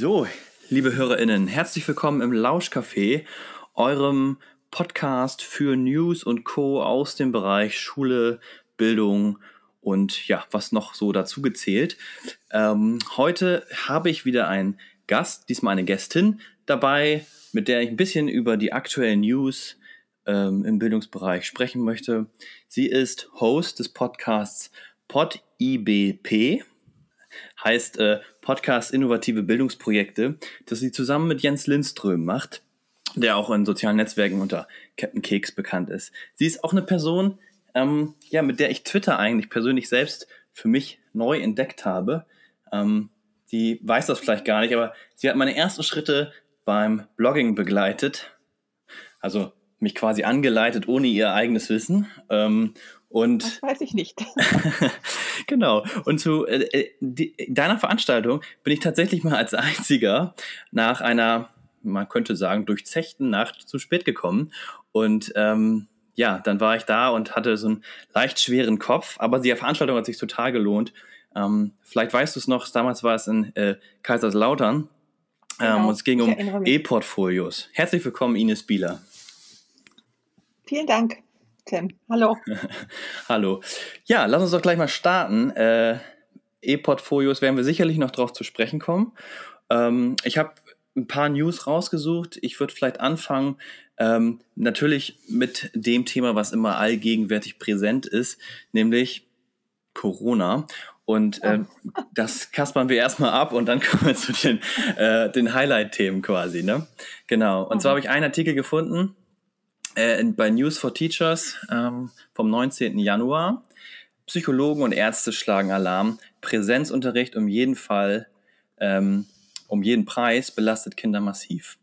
So, liebe HörerInnen, herzlich willkommen im Lauschcafé, eurem Podcast für News und Co. aus dem Bereich Schule, Bildung und ja, was noch so dazu gezählt. Ähm, heute habe ich wieder einen Gast, diesmal eine Gästin dabei, mit der ich ein bisschen über die aktuellen News ähm, im Bildungsbereich sprechen möchte. Sie ist Host des Podcasts PodIBP heißt äh, Podcast Innovative Bildungsprojekte, das sie zusammen mit Jens Lindström macht, der auch in sozialen Netzwerken unter Captain Keks bekannt ist. Sie ist auch eine Person, ähm, ja, mit der ich Twitter eigentlich persönlich selbst für mich neu entdeckt habe. Ähm, die weiß das vielleicht gar nicht, aber sie hat meine ersten Schritte beim Blogging begleitet. Also mich quasi angeleitet ohne ihr eigenes Wissen. Ähm, und das weiß ich nicht. genau. Und zu äh, äh, die, deiner Veranstaltung bin ich tatsächlich mal als einziger nach einer, man könnte sagen, durchzechten Nacht zu spät gekommen. Und ähm, ja, dann war ich da und hatte so einen leicht schweren Kopf, aber die Veranstaltung hat sich total gelohnt. Ähm, vielleicht weißt du es noch, damals war es in äh, Kaiserslautern ähm, genau, und es ging um E-Portfolios. Herzlich willkommen, Ines Bieler. Vielen Dank. Tim. Hallo. Hallo. Ja, lass uns doch gleich mal starten. Äh, E-Portfolios werden wir sicherlich noch drauf zu sprechen kommen. Ähm, ich habe ein paar News rausgesucht. Ich würde vielleicht anfangen, ähm, natürlich mit dem Thema, was immer allgegenwärtig präsent ist, nämlich Corona. Und äh, das kaspern wir erstmal ab und dann kommen wir zu den, äh, den Highlight-Themen quasi. Ne? Genau. Und zwar habe ich einen Artikel gefunden, äh, bei News for Teachers ähm, vom 19. Januar. Psychologen und Ärzte schlagen Alarm. Präsenzunterricht um jeden Fall, ähm, um jeden Preis belastet Kinder massiv.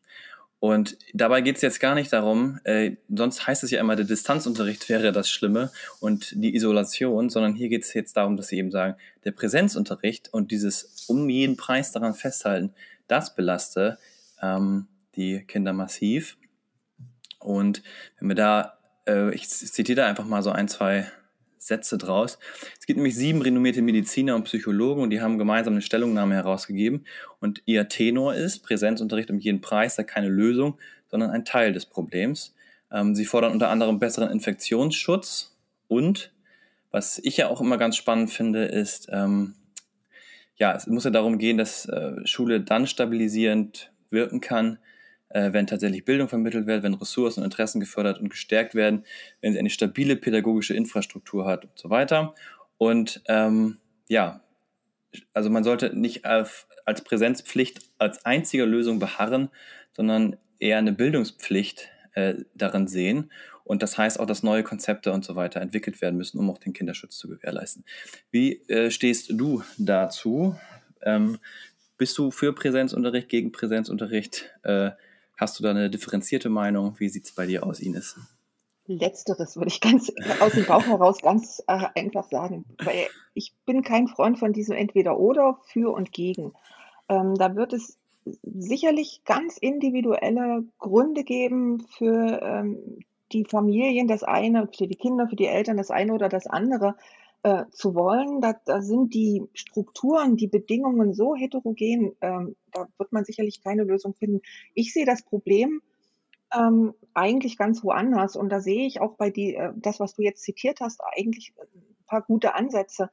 Und dabei geht es jetzt gar nicht darum, äh, sonst heißt es ja immer, der Distanzunterricht wäre das Schlimme und die Isolation, sondern hier geht es jetzt darum, dass sie eben sagen, der Präsenzunterricht und dieses um jeden Preis daran festhalten, das belaste ähm, die Kinder massiv. Und wenn wir da, äh, ich zitiere da einfach mal so ein, zwei Sätze draus. Es gibt nämlich sieben renommierte Mediziner und Psychologen und die haben gemeinsam eine Stellungnahme herausgegeben. Und ihr Tenor ist, Präsenzunterricht um jeden Preis sei keine Lösung, sondern ein Teil des Problems. Ähm, sie fordern unter anderem besseren Infektionsschutz und, was ich ja auch immer ganz spannend finde, ist, ähm, ja, es muss ja darum gehen, dass äh, Schule dann stabilisierend wirken kann, äh, wenn tatsächlich Bildung vermittelt wird, wenn Ressourcen und Interessen gefördert und gestärkt werden, wenn sie eine stabile pädagogische Infrastruktur hat und so weiter. Und ähm, ja, also man sollte nicht auf, als Präsenzpflicht als einzige Lösung beharren, sondern eher eine Bildungspflicht äh, darin sehen. Und das heißt auch, dass neue Konzepte und so weiter entwickelt werden müssen, um auch den Kinderschutz zu gewährleisten. Wie äh, stehst du dazu? Ähm, bist du für Präsenzunterricht, gegen Präsenzunterricht? Äh, Hast du da eine differenzierte Meinung? Wie sieht es bei dir aus, Ines? Letzteres würde ich ganz aus dem Bauch heraus ganz äh, einfach sagen, weil ich bin kein Freund von diesem Entweder-Oder, für und gegen. Ähm, da wird es sicherlich ganz individuelle Gründe geben für ähm, die Familien, das eine, für die Kinder, für die Eltern, das eine oder das andere äh, zu wollen. Da, da sind die Strukturen, die Bedingungen so heterogen, ähm, da wird man sicherlich keine Lösung finden. Ich sehe das Problem ähm, eigentlich ganz woanders und da sehe ich auch bei die, äh, das, was du jetzt zitiert hast, eigentlich ein paar gute Ansätze.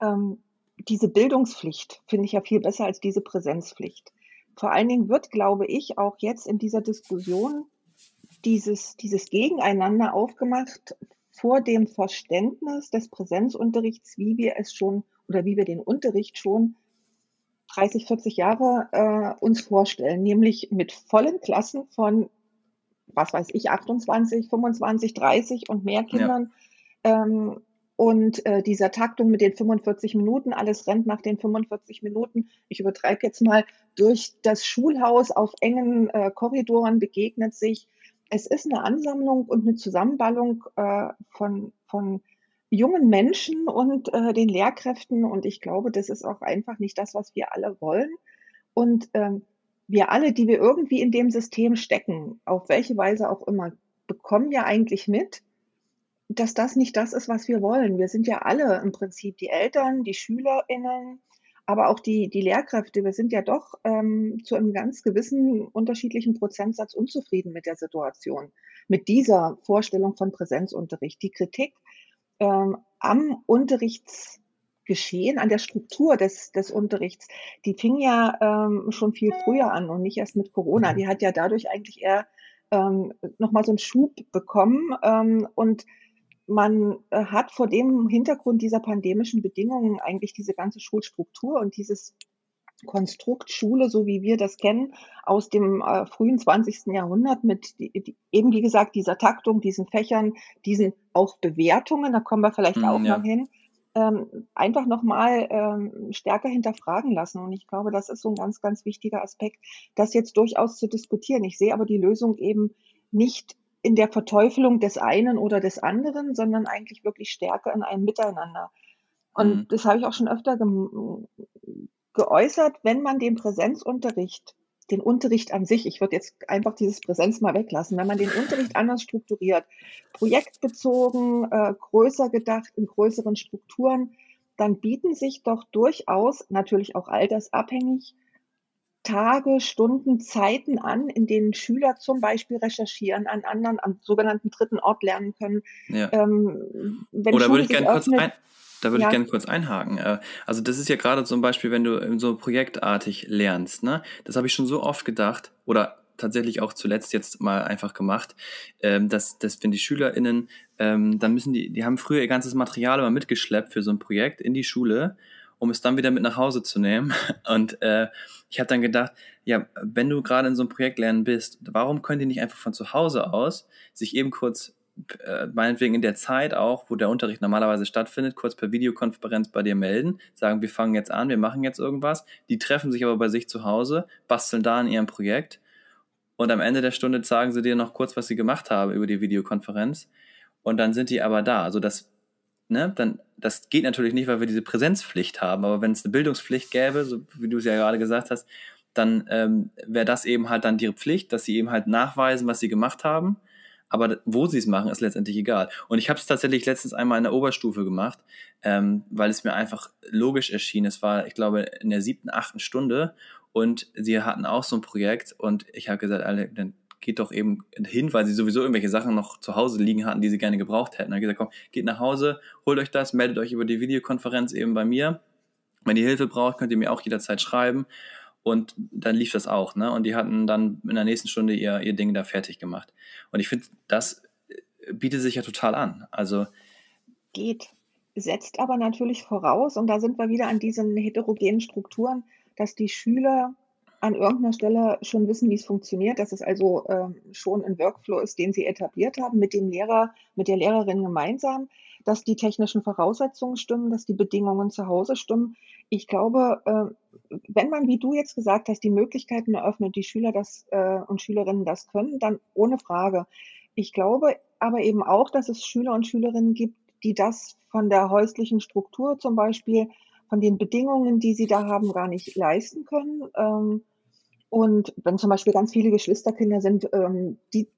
Ähm, diese Bildungspflicht finde ich ja viel besser als diese Präsenzpflicht. Vor allen Dingen wird, glaube ich, auch jetzt in dieser Diskussion dieses, dieses Gegeneinander aufgemacht vor dem Verständnis des Präsenzunterrichts, wie wir es schon oder wie wir den Unterricht schon 30, 40 Jahre äh, uns vorstellen, nämlich mit vollen Klassen von, was weiß ich, 28, 25, 30 und mehr Kindern. Ja. Ähm, und äh, dieser Taktung mit den 45 Minuten, alles rennt nach den 45 Minuten. Ich übertreibe jetzt mal, durch das Schulhaus auf engen äh, Korridoren begegnet sich es ist eine Ansammlung und eine Zusammenballung äh, von, von jungen Menschen und äh, den Lehrkräften. Und ich glaube, das ist auch einfach nicht das, was wir alle wollen. Und ähm, wir alle, die wir irgendwie in dem System stecken, auf welche Weise auch immer, bekommen ja eigentlich mit, dass das nicht das ist, was wir wollen. Wir sind ja alle im Prinzip die Eltern, die SchülerInnen, aber auch die, die Lehrkräfte, wir sind ja doch ähm, zu einem ganz gewissen unterschiedlichen Prozentsatz unzufrieden mit der Situation, mit dieser Vorstellung von Präsenzunterricht. Die Kritik ähm, am Unterrichtsgeschehen, an der Struktur des, des Unterrichts, die fing ja ähm, schon viel früher an und nicht erst mit Corona. Die hat ja dadurch eigentlich eher ähm, nochmal so einen Schub bekommen ähm, und man äh, hat vor dem Hintergrund dieser pandemischen Bedingungen eigentlich diese ganze Schulstruktur und dieses Konstrukt Schule, so wie wir das kennen, aus dem äh, frühen 20. Jahrhundert mit die, die, eben wie gesagt dieser Taktung, diesen Fächern, diesen auch Bewertungen, da kommen wir vielleicht mm, auch ja. noch hin, ähm, einfach nochmal ähm, stärker hinterfragen lassen. Und ich glaube, das ist so ein ganz, ganz wichtiger Aspekt, das jetzt durchaus zu diskutieren. Ich sehe aber die Lösung eben nicht in der Verteufelung des einen oder des anderen, sondern eigentlich wirklich stärker in einem Miteinander. Und mhm. das habe ich auch schon öfter ge geäußert, wenn man den Präsenzunterricht, den Unterricht an sich, ich würde jetzt einfach dieses Präsenz mal weglassen, wenn man den Unterricht anders strukturiert, projektbezogen, äh, größer gedacht, in größeren Strukturen, dann bieten sich doch durchaus, natürlich auch altersabhängig, Tage, Stunden, Zeiten an, in denen Schüler zum Beispiel recherchieren, an anderen, am sogenannten dritten Ort lernen können. Ja. Ähm, Oder würde ich gerne kurz ein, da würde ja. ich gerne kurz einhaken. Äh, also das ist ja gerade zum Beispiel, wenn du so projektartig lernst, ne? Das habe ich schon so oft gedacht oder tatsächlich auch zuletzt jetzt mal einfach gemacht, ähm, dass, dass wenn die SchülerInnen, ähm, dann müssen die, die haben früher ihr ganzes Material immer mitgeschleppt für so ein Projekt in die Schule um es dann wieder mit nach Hause zu nehmen. Und äh, ich habe dann gedacht, ja, wenn du gerade in so einem Projekt lernen bist, warum könnt ihr nicht einfach von zu Hause aus sich eben kurz, äh, meinetwegen in der Zeit auch, wo der Unterricht normalerweise stattfindet, kurz per Videokonferenz bei dir melden, sagen, wir fangen jetzt an, wir machen jetzt irgendwas. Die treffen sich aber bei sich zu Hause, basteln da an ihrem Projekt und am Ende der Stunde sagen sie dir noch kurz, was sie gemacht haben über die Videokonferenz. Und dann sind die aber da. Also das ne, dann, das geht natürlich nicht, weil wir diese Präsenzpflicht haben, aber wenn es eine Bildungspflicht gäbe, so wie du es ja gerade gesagt hast, dann ähm, wäre das eben halt dann ihre Pflicht, dass sie eben halt nachweisen, was sie gemacht haben. Aber wo sie es machen, ist letztendlich egal. Und ich habe es tatsächlich letztens einmal in der Oberstufe gemacht, ähm, weil es mir einfach logisch erschien. Es war, ich glaube, in der siebten, achten Stunde und sie hatten auch so ein Projekt und ich habe gesagt, alle, dann geht doch eben hin, weil sie sowieso irgendwelche Sachen noch zu Hause liegen hatten, die sie gerne gebraucht hätten. Er hat gesagt, komm, geht nach Hause, holt euch das, meldet euch über die Videokonferenz eben bei mir. Wenn ihr Hilfe braucht, könnt ihr mir auch jederzeit schreiben. Und dann lief das auch, ne? Und die hatten dann in der nächsten Stunde ihr, ihr Ding da fertig gemacht. Und ich finde, das bietet sich ja total an. Also. Geht. Setzt aber natürlich voraus, und da sind wir wieder an diesen heterogenen Strukturen, dass die Schüler an irgendeiner Stelle schon wissen, wie es funktioniert, dass es also ähm, schon ein Workflow ist, den sie etabliert haben mit dem Lehrer, mit der Lehrerin gemeinsam, dass die technischen Voraussetzungen stimmen, dass die Bedingungen zu Hause stimmen. Ich glaube, äh, wenn man, wie du jetzt gesagt hast, die Möglichkeiten eröffnet, die Schüler das äh, und Schülerinnen das können, dann ohne Frage. Ich glaube aber eben auch, dass es Schüler und Schülerinnen gibt, die das von der häuslichen Struktur zum Beispiel von den Bedingungen, die sie da haben, gar nicht leisten können. Ähm, und wenn zum Beispiel ganz viele Geschwisterkinder sind, ähm, die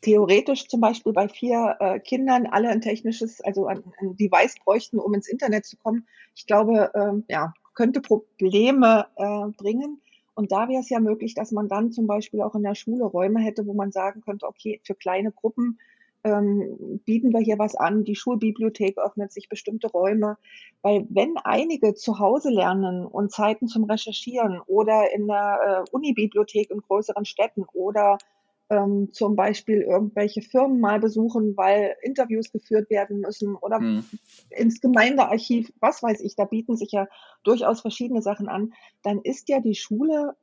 theoretisch zum Beispiel bei vier äh, Kindern alle ein technisches, also ein, ein, Device bräuchten, um ins Internet zu kommen, ich glaube, ähm, ja, könnte Probleme äh, bringen. Und da wäre es ja möglich, dass man dann zum Beispiel auch in der Schule Räume hätte, wo man sagen könnte, okay, für kleine Gruppen ähm, bieten wir hier was an, die Schulbibliothek öffnet sich bestimmte Räume. Weil wenn einige zu Hause lernen und Zeiten zum Recherchieren oder in der äh, Unibibliothek in größeren Städten oder ähm, zum Beispiel irgendwelche Firmen mal besuchen, weil Interviews geführt werden müssen oder mhm. ins Gemeindearchiv, was weiß ich, da bieten sich ja durchaus verschiedene Sachen an, dann ist ja die Schule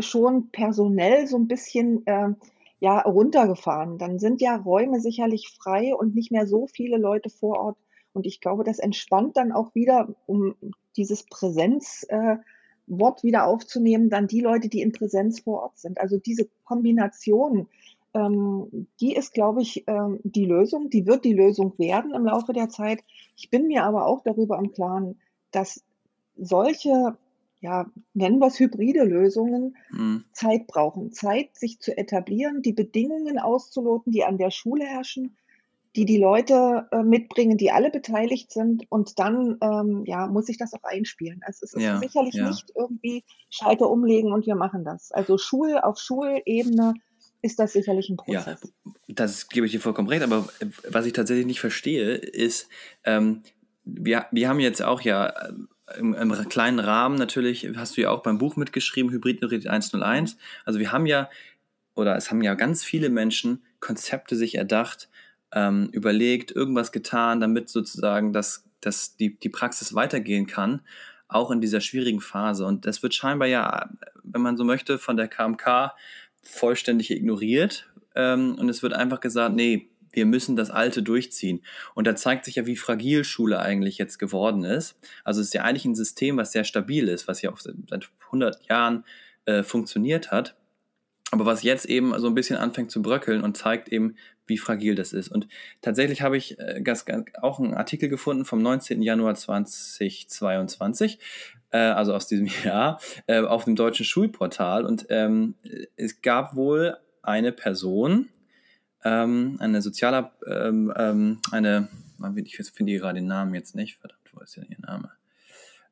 schon personell so ein bisschen äh, ja, runtergefahren. Dann sind ja Räume sicherlich frei und nicht mehr so viele Leute vor Ort. Und ich glaube, das entspannt dann auch wieder, um dieses Präsenzwort äh, wieder aufzunehmen, dann die Leute, die in Präsenz vor Ort sind. Also diese Kombination, ähm, die ist, glaube ich, ähm, die Lösung. Die wird die Lösung werden im Laufe der Zeit. Ich bin mir aber auch darüber im Klaren, dass solche ja, nennen wir es hybride Lösungen, mhm. Zeit brauchen. Zeit, sich zu etablieren, die Bedingungen auszuloten, die an der Schule herrschen, die die Leute äh, mitbringen, die alle beteiligt sind und dann ähm, ja, muss sich das auch einspielen. Also es ist Ja, sicherlich ja. nicht irgendwie Schalter umlegen und wir machen das. Also Schul auf Schulebene ist das sicherlich ein Ja, Prozess. das gebe ich dir vollkommen recht, aber äh, was ich tatsächlich nicht verstehe, ist, ähm, wir, wir haben jetzt auch ja im, im kleinen Rahmen natürlich, hast du ja auch beim Buch mitgeschrieben, Hybrid-Neutralität 101. Also wir haben ja, oder es haben ja ganz viele Menschen Konzepte sich erdacht, ähm, überlegt, irgendwas getan, damit sozusagen das, das die, die Praxis weitergehen kann, auch in dieser schwierigen Phase. Und das wird scheinbar ja, wenn man so möchte, von der KMK vollständig ignoriert. Ähm, und es wird einfach gesagt, nee, wir müssen das Alte durchziehen. Und da zeigt sich ja, wie fragil Schule eigentlich jetzt geworden ist. Also es ist ja eigentlich ein System, was sehr stabil ist, was ja auch seit 100 Jahren äh, funktioniert hat. Aber was jetzt eben so ein bisschen anfängt zu bröckeln und zeigt eben, wie fragil das ist. Und tatsächlich habe ich äh, auch einen Artikel gefunden vom 19. Januar 2022, äh, also aus diesem Jahr, äh, auf dem deutschen Schulportal. Und ähm, es gab wohl eine Person, ähm, eine sozialer, ähm, ähm, eine, ich finde gerade den Namen jetzt nicht, verdammt, wo ist denn ihr Name?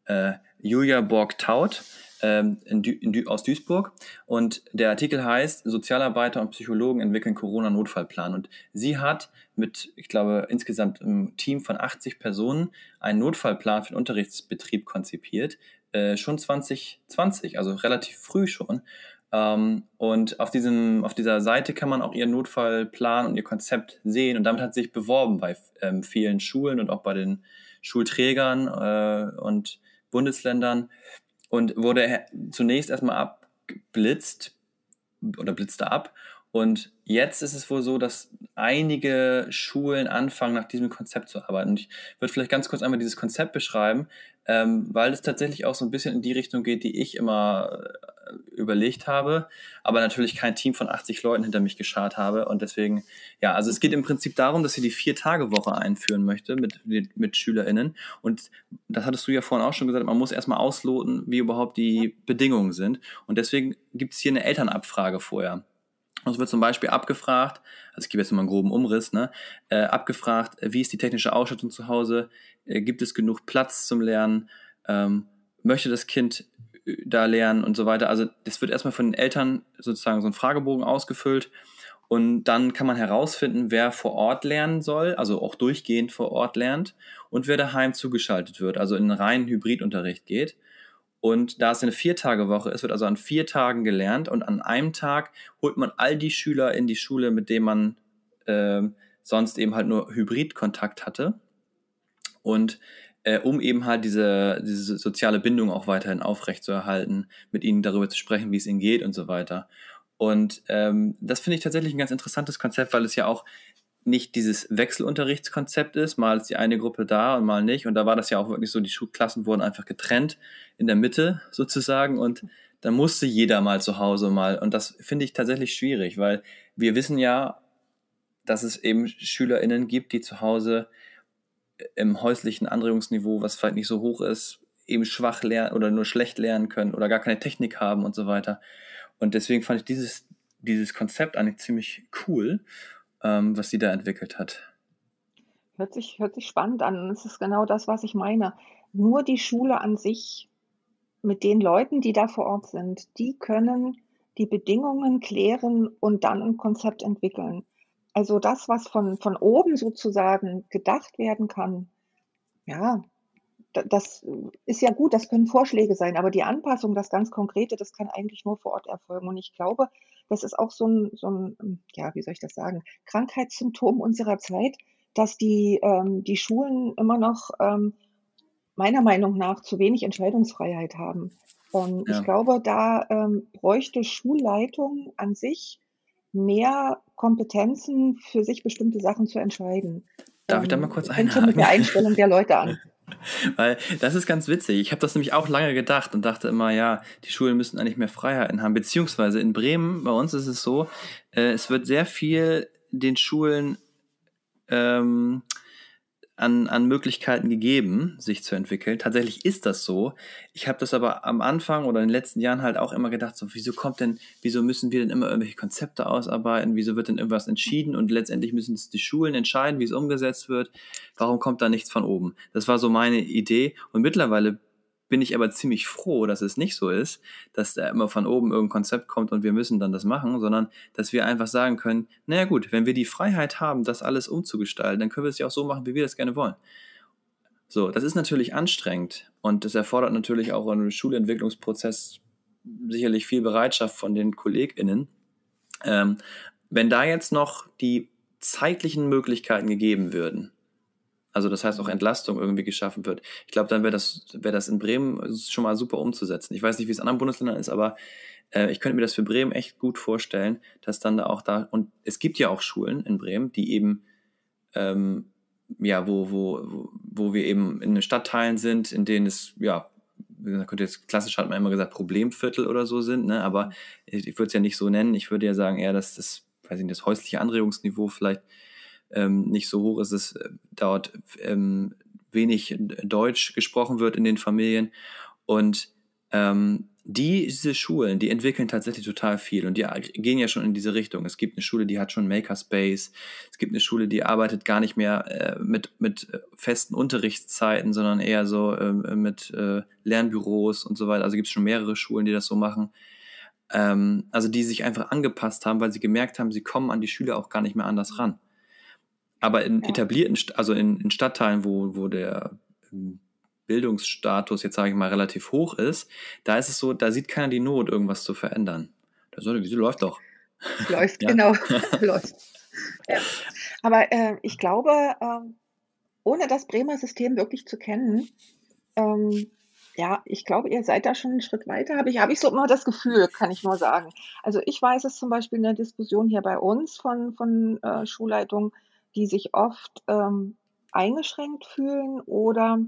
Äh, Julia Borg-Taut ähm, Dü Dü aus Duisburg. Und der Artikel heißt, Sozialarbeiter und Psychologen entwickeln Corona-Notfallplan. Und sie hat mit, ich glaube, insgesamt einem Team von 80 Personen einen Notfallplan für den Unterrichtsbetrieb konzipiert, äh, schon 2020, also relativ früh schon. Ähm, und auf, diesem, auf dieser Seite kann man auch ihren Notfallplan und ihr Konzept sehen. Und damit hat sie sich beworben bei ähm, vielen Schulen und auch bei den Schulträgern äh, und Bundesländern und wurde zunächst erstmal abgeblitzt oder blitzte ab. Und jetzt ist es wohl so, dass einige Schulen anfangen, nach diesem Konzept zu arbeiten. Und ich würde vielleicht ganz kurz einmal dieses Konzept beschreiben, ähm, weil es tatsächlich auch so ein bisschen in die Richtung geht, die ich immer äh, überlegt habe, aber natürlich kein Team von 80 Leuten hinter mich geschart habe. Und deswegen, ja, also es geht im Prinzip darum, dass sie die Vier-Tage-Woche einführen möchte mit, mit SchülerInnen. Und das hattest du ja vorhin auch schon gesagt, man muss erstmal ausloten, wie überhaupt die Bedingungen sind. Und deswegen gibt es hier eine Elternabfrage vorher. Uns wird zum Beispiel abgefragt, also ich gebe jetzt mal einen groben Umriss, ne, äh, abgefragt, wie ist die technische Ausstattung zu Hause, äh, gibt es genug Platz zum Lernen, ähm, möchte das Kind äh, da lernen und so weiter. Also das wird erstmal von den Eltern sozusagen so ein Fragebogen ausgefüllt und dann kann man herausfinden, wer vor Ort lernen soll, also auch durchgehend vor Ort lernt und wer daheim zugeschaltet wird, also in einen reinen Hybridunterricht geht. Und da es eine Viertagewoche ist, wird also an vier Tagen gelernt und an einem Tag holt man all die Schüler in die Schule, mit denen man äh, sonst eben halt nur Hybridkontakt hatte. Und äh, um eben halt diese, diese soziale Bindung auch weiterhin aufrechtzuerhalten, mit ihnen darüber zu sprechen, wie es ihnen geht und so weiter. Und ähm, das finde ich tatsächlich ein ganz interessantes Konzept, weil es ja auch nicht dieses Wechselunterrichtskonzept ist, mal ist die eine Gruppe da und mal nicht. Und da war das ja auch wirklich so, die Schulklassen wurden einfach getrennt in der Mitte sozusagen und dann musste jeder mal zu Hause mal. Und das finde ich tatsächlich schwierig, weil wir wissen ja, dass es eben SchülerInnen gibt, die zu Hause im häuslichen Anregungsniveau, was vielleicht nicht so hoch ist, eben schwach lernen oder nur schlecht lernen können oder gar keine Technik haben und so weiter. Und deswegen fand ich dieses, dieses Konzept eigentlich ziemlich cool ähm, was sie da entwickelt hat. Hört sich, hört sich spannend an. Das ist genau das, was ich meine. Nur die Schule an sich mit den Leuten, die da vor Ort sind, die können die Bedingungen klären und dann ein Konzept entwickeln. Also das, was von, von oben sozusagen gedacht werden kann, ja, das ist ja gut, das können Vorschläge sein, aber die Anpassung, das ganz Konkrete, das kann eigentlich nur vor Ort erfolgen. Und ich glaube, das ist auch so ein, so ein ja, wie soll ich das sagen, Krankheitssymptom unserer Zeit, dass die, ähm, die Schulen immer noch ähm, meiner Meinung nach zu wenig Entscheidungsfreiheit haben. Und ja. ich glaube, da ähm, bräuchte Schulleitung an sich mehr Kompetenzen für sich bestimmte Sachen zu entscheiden. Darf ich da mal kurz einhaken? Fängt mit der Einstellung der Leute an. Weil das ist ganz witzig. Ich habe das nämlich auch lange gedacht und dachte immer, ja, die Schulen müssen eigentlich mehr Freiheiten haben. Beziehungsweise in Bremen, bei uns ist es so, äh, es wird sehr viel den Schulen ähm, an, an Möglichkeiten gegeben, sich zu entwickeln. Tatsächlich ist das so. Ich habe das aber am Anfang oder in den letzten Jahren halt auch immer gedacht, so, wieso kommt denn, wieso müssen wir denn immer irgendwelche Konzepte ausarbeiten? Wieso wird denn irgendwas entschieden? Und letztendlich müssen es die Schulen entscheiden, wie es umgesetzt wird. Warum kommt da nichts von oben? Das war so meine Idee. Und mittlerweile bin ich aber ziemlich froh, dass es nicht so ist, dass da immer von oben irgendein Konzept kommt und wir müssen dann das machen, sondern dass wir einfach sagen können, naja gut, wenn wir die Freiheit haben, das alles umzugestalten, dann können wir es ja auch so machen, wie wir das gerne wollen. So, das ist natürlich anstrengend und das erfordert natürlich auch einen Schulentwicklungsprozess sicherlich viel Bereitschaft von den KollegInnen. Ähm, wenn da jetzt noch die zeitlichen Möglichkeiten gegeben würden, also das heißt auch Entlastung irgendwie geschaffen wird. Ich glaube, dann wäre das, wäre das in Bremen schon mal super umzusetzen. Ich weiß nicht, wie es in anderen Bundesländern ist, aber äh, ich könnte mir das für Bremen echt gut vorstellen, dass dann da auch da, und es gibt ja auch Schulen in Bremen, die eben, ähm, ja, wo, wo, wo wir eben in Stadtteilen sind, in denen es, ja, könnte jetzt klassisch hat man immer gesagt, Problemviertel oder so sind, ne? aber ich, ich würde es ja nicht so nennen. Ich würde ja sagen, eher, dass das, weiß ich nicht, das häusliche Anregungsniveau vielleicht ähm, nicht so hoch ist, es äh, dort ähm, wenig Deutsch gesprochen wird in den Familien. Und ähm, diese Schulen, die entwickeln tatsächlich total viel und die gehen ja schon in diese Richtung. Es gibt eine Schule, die hat schon Makerspace. Es gibt eine Schule, die arbeitet gar nicht mehr äh, mit, mit äh, festen Unterrichtszeiten, sondern eher so äh, mit äh, Lernbüros und so weiter. Also gibt es schon mehrere Schulen, die das so machen. Ähm, also die sich einfach angepasst haben, weil sie gemerkt haben, sie kommen an die Schüler auch gar nicht mehr anders ran. Aber in ja. etablierten, also in, in Stadtteilen, wo, wo der ähm, Bildungsstatus jetzt sage ich mal relativ hoch ist, da ist es so, da sieht keiner die Not, irgendwas zu verändern. Da soll, wieso läuft doch? Läuft, genau. läuft. Ja. Aber äh, ich glaube, äh, ohne das Bremer System wirklich zu kennen, ähm, ja, ich glaube, ihr seid da schon einen Schritt weiter. Habe ich, habe ich so immer das Gefühl, kann ich nur sagen. Also ich weiß es zum Beispiel in der Diskussion hier bei uns von, von äh, Schulleitungen, die sich oft ähm, eingeschränkt fühlen oder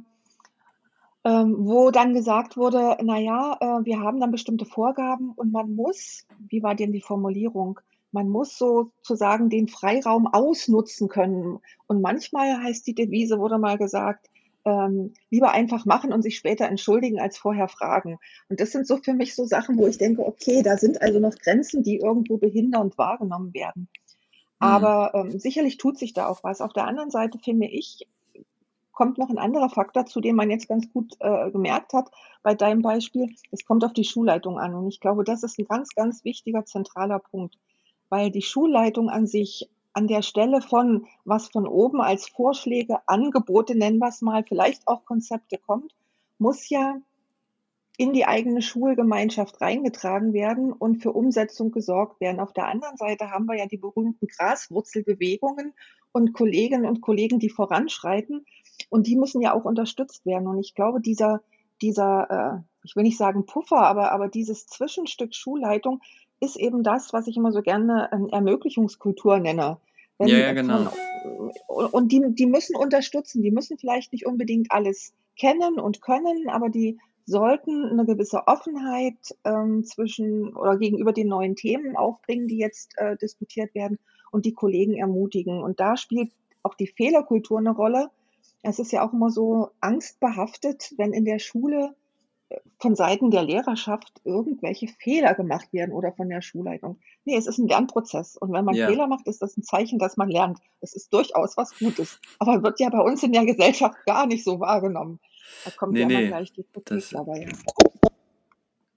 ähm, wo dann gesagt wurde, naja, äh, wir haben dann bestimmte Vorgaben und man muss, wie war denn die Formulierung, man muss sozusagen den Freiraum ausnutzen können. Und manchmal heißt die Devise, wurde mal gesagt, ähm, lieber einfach machen und sich später entschuldigen, als vorher fragen. Und das sind so für mich so Sachen, wo ich denke, okay, da sind also noch Grenzen, die irgendwo behindernd wahrgenommen werden. Mhm. Aber ähm, sicherlich tut sich da auch was. Auf der anderen Seite finde ich, kommt noch ein anderer Faktor, zu dem man jetzt ganz gut äh, gemerkt hat bei deinem Beispiel. Es kommt auf die Schulleitung an. Und ich glaube, das ist ein ganz, ganz wichtiger, zentraler Punkt, weil die Schulleitung an sich an der Stelle von, was von oben als Vorschläge, Angebote, nennen wir es mal, vielleicht auch Konzepte kommt, muss ja in die eigene Schulgemeinschaft reingetragen werden und für Umsetzung gesorgt werden. Auf der anderen Seite haben wir ja die berühmten Graswurzelbewegungen und Kolleginnen und Kollegen, die voranschreiten. Und die müssen ja auch unterstützt werden. Und ich glaube, dieser, dieser, äh, ich will nicht sagen Puffer, aber, aber dieses Zwischenstück Schulleitung ist eben das, was ich immer so gerne äh, Ermöglichungskultur nenne. Wenn, ja, ja, genau. Von, und die, die müssen unterstützen. Die müssen vielleicht nicht unbedingt alles kennen und können, aber die sollten eine gewisse Offenheit ähm, zwischen oder gegenüber den neuen Themen aufbringen, die jetzt äh, diskutiert werden und die Kollegen ermutigen. Und da spielt auch die Fehlerkultur eine Rolle. Es ist ja auch immer so angstbehaftet, wenn in der Schule äh, von Seiten der Lehrerschaft irgendwelche Fehler gemacht werden oder von der Schulleitung. Nee, es ist ein Lernprozess. Und wenn man ja. Fehler macht, ist das ein Zeichen, dass man lernt. Das ist durchaus was Gutes. Aber wird ja bei uns in der Gesellschaft gar nicht so wahrgenommen. Da kommt nee, ja nee, gleich die Kritik dabei.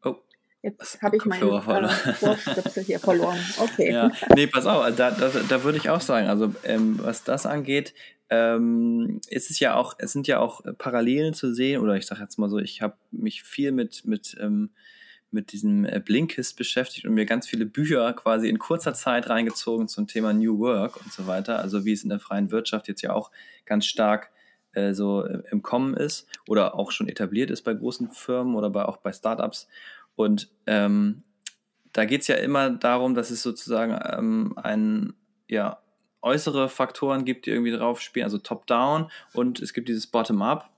Oh. Jetzt habe ich meine äh, hier verloren. Okay. Ja. Nee, pass auf, da, da, da würde ich auch sagen, also ähm, was das angeht, ähm, ist es ja auch, es sind ja auch Parallelen zu sehen, oder ich sage jetzt mal so, ich habe mich viel mit, mit, ähm, mit diesem äh, Blinkist beschäftigt und mir ganz viele Bücher quasi in kurzer Zeit reingezogen zum Thema New Work und so weiter, also wie es in der freien Wirtschaft jetzt ja auch ganz stark äh, so äh, im Kommen ist oder auch schon etabliert ist bei großen Firmen oder bei, auch bei Startups. Und ähm, da geht es ja immer darum, dass es sozusagen ähm, ein, ja, äußere Faktoren gibt, die irgendwie drauf spielen, also Top-Down und es gibt dieses Bottom-Up.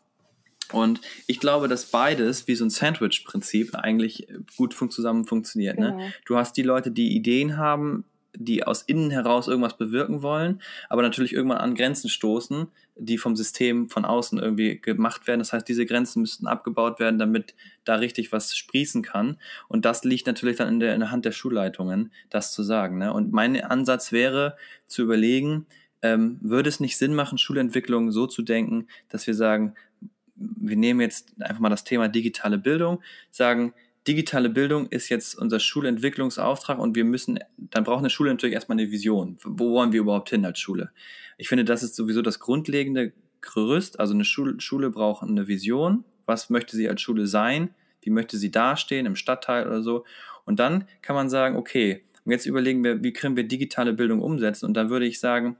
Und ich glaube, dass beides wie so ein Sandwich-Prinzip eigentlich gut fun zusammen funktioniert. Ne? Genau. Ne? Du hast die Leute, die Ideen haben, die aus innen heraus irgendwas bewirken wollen, aber natürlich irgendwann an Grenzen stoßen, die vom System von außen irgendwie gemacht werden. Das heißt, diese Grenzen müssten abgebaut werden, damit da richtig was sprießen kann. Und das liegt natürlich dann in der, in der Hand der Schulleitungen, das zu sagen. Ne? Und mein Ansatz wäre zu überlegen, ähm, würde es nicht Sinn machen, Schulentwicklung so zu denken, dass wir sagen, wir nehmen jetzt einfach mal das Thema digitale Bildung, sagen, digitale Bildung ist jetzt unser Schulentwicklungsauftrag und wir müssen, dann braucht eine Schule natürlich erstmal eine Vision. Wo wollen wir überhaupt hin als Schule? Ich finde, das ist sowieso das grundlegende Gerüst. Also eine Schule, Schule braucht eine Vision. Was möchte sie als Schule sein? Wie möchte sie dastehen im Stadtteil oder so? Und dann kann man sagen, okay, und jetzt überlegen wir, wie können wir digitale Bildung umsetzen? Und dann würde ich sagen,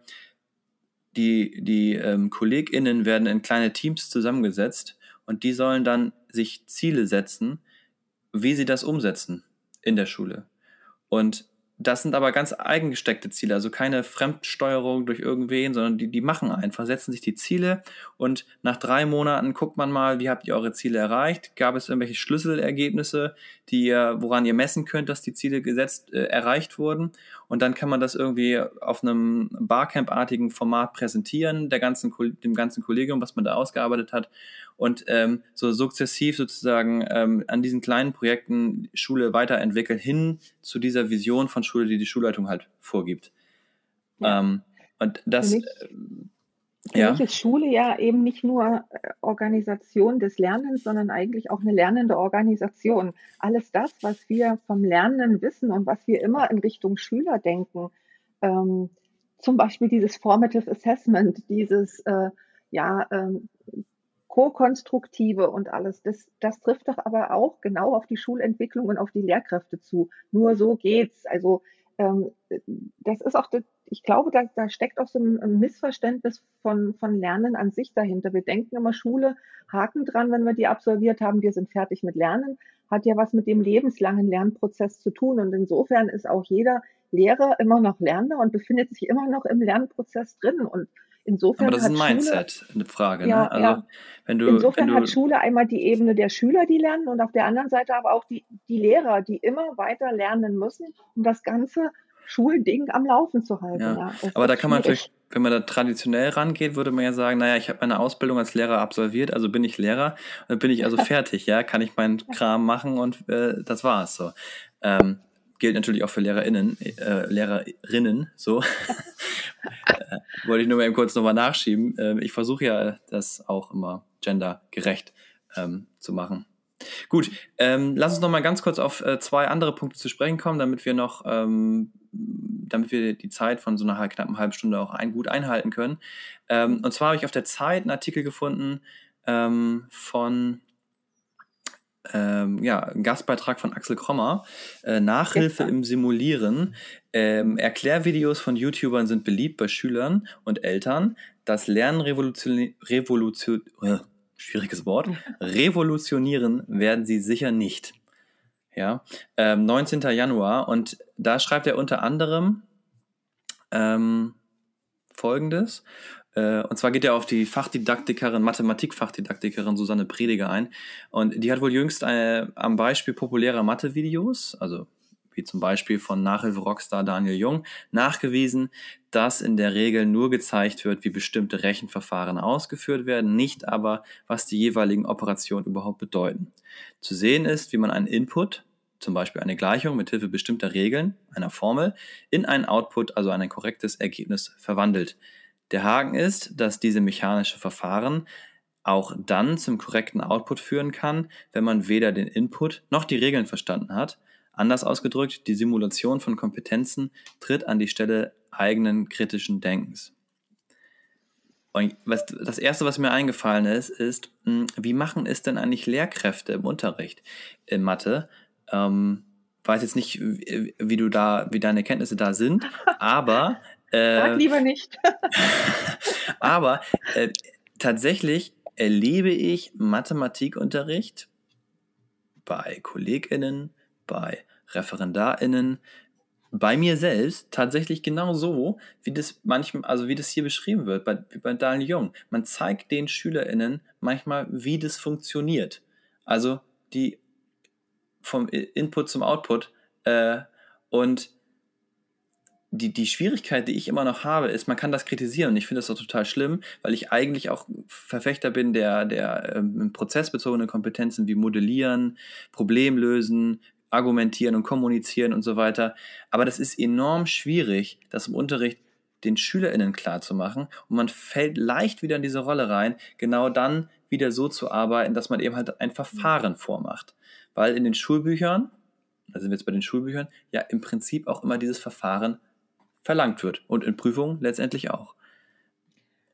die, die ähm, KollegInnen werden in kleine Teams zusammengesetzt und die sollen dann sich Ziele setzen, wie sie das umsetzen in der Schule. Und das sind aber ganz eigengesteckte Ziele, also keine Fremdsteuerung durch irgendwen, sondern die, die machen einfach, setzen sich die Ziele und nach drei Monaten guckt man mal, wie habt ihr eure Ziele erreicht? Gab es irgendwelche Schlüsselergebnisse, die ihr, woran ihr messen könnt, dass die Ziele gesetzt, äh, erreicht wurden? Und dann kann man das irgendwie auf einem Barcamp-artigen Format präsentieren, der ganzen, dem ganzen Kollegium, was man da ausgearbeitet hat und ähm, so sukzessiv sozusagen ähm, an diesen kleinen Projekten Schule weiterentwickeln hin zu dieser Vision von Schule, die die Schulleitung halt vorgibt. Ja. Ähm, und das, für mich, für ja. mich ist Schule ja eben nicht nur äh, Organisation des Lernens, sondern eigentlich auch eine lernende Organisation. Alles das, was wir vom Lernen wissen und was wir immer in Richtung Schüler denken, ähm, zum Beispiel dieses Formative Assessment, dieses äh, ja, ähm, Co-Konstruktive und alles, das, das trifft doch aber auch genau auf die Schulentwicklung und auf die Lehrkräfte zu. Nur so geht's. Also ähm, das ist auch, ich glaube, da, da steckt auch so ein Missverständnis von, von Lernen an sich dahinter. Wir denken immer, Schule, Haken dran, wenn wir die absolviert haben, wir sind fertig mit Lernen, hat ja was mit dem lebenslangen Lernprozess zu tun. Und insofern ist auch jeder Lehrer immer noch Lerner und befindet sich immer noch im Lernprozess drin. Und Insofern Aber das ist ein Mindset, Schule, eine Frage. Ja, ne? also, ja. Wenn du, Insofern wenn du, hat Schule einmal die Ebene der Schüler, die lernen, und auf der anderen Seite aber auch die, die Lehrer, die immer weiter lernen müssen, um das ganze Schulding am Laufen zu halten. Ja. ja aber da kann man natürlich, wenn man da traditionell rangeht, würde man ja sagen, naja, ich habe meine Ausbildung als Lehrer absolviert, also bin ich Lehrer, dann bin ich also fertig, ja, kann ich meinen Kram machen und äh, das war's so. Ähm, gilt natürlich auch für LehrerInnen, äh, Lehrerinnen, so. äh, wollte ich nur mal eben kurz nochmal nachschieben. Ähm, ich versuche ja, das auch immer gendergerecht ähm, zu machen. Gut, ähm, lass uns noch mal ganz kurz auf äh, zwei andere Punkte zu sprechen kommen, damit wir noch, ähm, damit wir die Zeit von so einer knappen halben Stunde auch ein, gut einhalten können. Ähm, und zwar habe ich auf der Zeit einen Artikel gefunden ähm, von ähm, ja, Gastbeitrag von Axel Krommer, äh, Nachhilfe im Simulieren. Ähm, Erklärvideos von YouTubern sind beliebt bei Schülern und Eltern. Das Lernen revolution, revolution äh, schwieriges Wort, revolutionieren werden sie sicher nicht. Ja, ähm, 19. Januar und da schreibt er unter anderem ähm, Folgendes. Äh, und zwar geht er auf die Fachdidaktikerin, Mathematikfachdidaktikerin Susanne Prediger ein. Und die hat wohl jüngst äh, am Beispiel populärer Mathe-Videos, also wie zum Beispiel von Nachhilfe-Rockstar Daniel Jung, nachgewiesen, dass in der Regel nur gezeigt wird, wie bestimmte Rechenverfahren ausgeführt werden, nicht aber, was die jeweiligen Operationen überhaupt bedeuten. Zu sehen ist, wie man einen Input, zum Beispiel eine Gleichung mit Hilfe bestimmter Regeln, einer Formel, in einen Output, also ein korrektes Ergebnis, verwandelt. Der Haken ist, dass diese mechanische Verfahren auch dann zum korrekten Output führen kann, wenn man weder den Input noch die Regeln verstanden hat. Anders ausgedrückt, die Simulation von Kompetenzen tritt an die Stelle eigenen kritischen Denkens. Und was, das Erste, was mir eingefallen ist, ist, hm, wie machen es denn eigentlich Lehrkräfte im Unterricht in Mathe? Ähm, weiß jetzt nicht, wie, wie du da, wie deine Kenntnisse da sind, aber äh, Sag lieber nicht. aber äh, tatsächlich erlebe ich Mathematikunterricht bei KollegInnen, bei ReferendarInnen, bei mir selbst tatsächlich genau so, wie das manchmal, also wie das hier beschrieben wird, bei, bei Daniel Jung. Man zeigt den SchülerInnen manchmal, wie das funktioniert. Also die vom Input zum Output äh, und die, die Schwierigkeit, die ich immer noch habe, ist, man kann das kritisieren und ich finde das doch total schlimm, weil ich eigentlich auch Verfechter bin der, der ähm, prozessbezogenen Kompetenzen wie Modellieren, Problemlösen, argumentieren und kommunizieren und so weiter. Aber das ist enorm schwierig, das im Unterricht den SchülerInnen klarzumachen und man fällt leicht wieder in diese Rolle rein, genau dann wieder so zu arbeiten, dass man eben halt ein Verfahren vormacht. Weil in den Schulbüchern, da sind wir jetzt bei den Schulbüchern, ja im Prinzip auch immer dieses Verfahren verlangt wird und in Prüfungen letztendlich auch.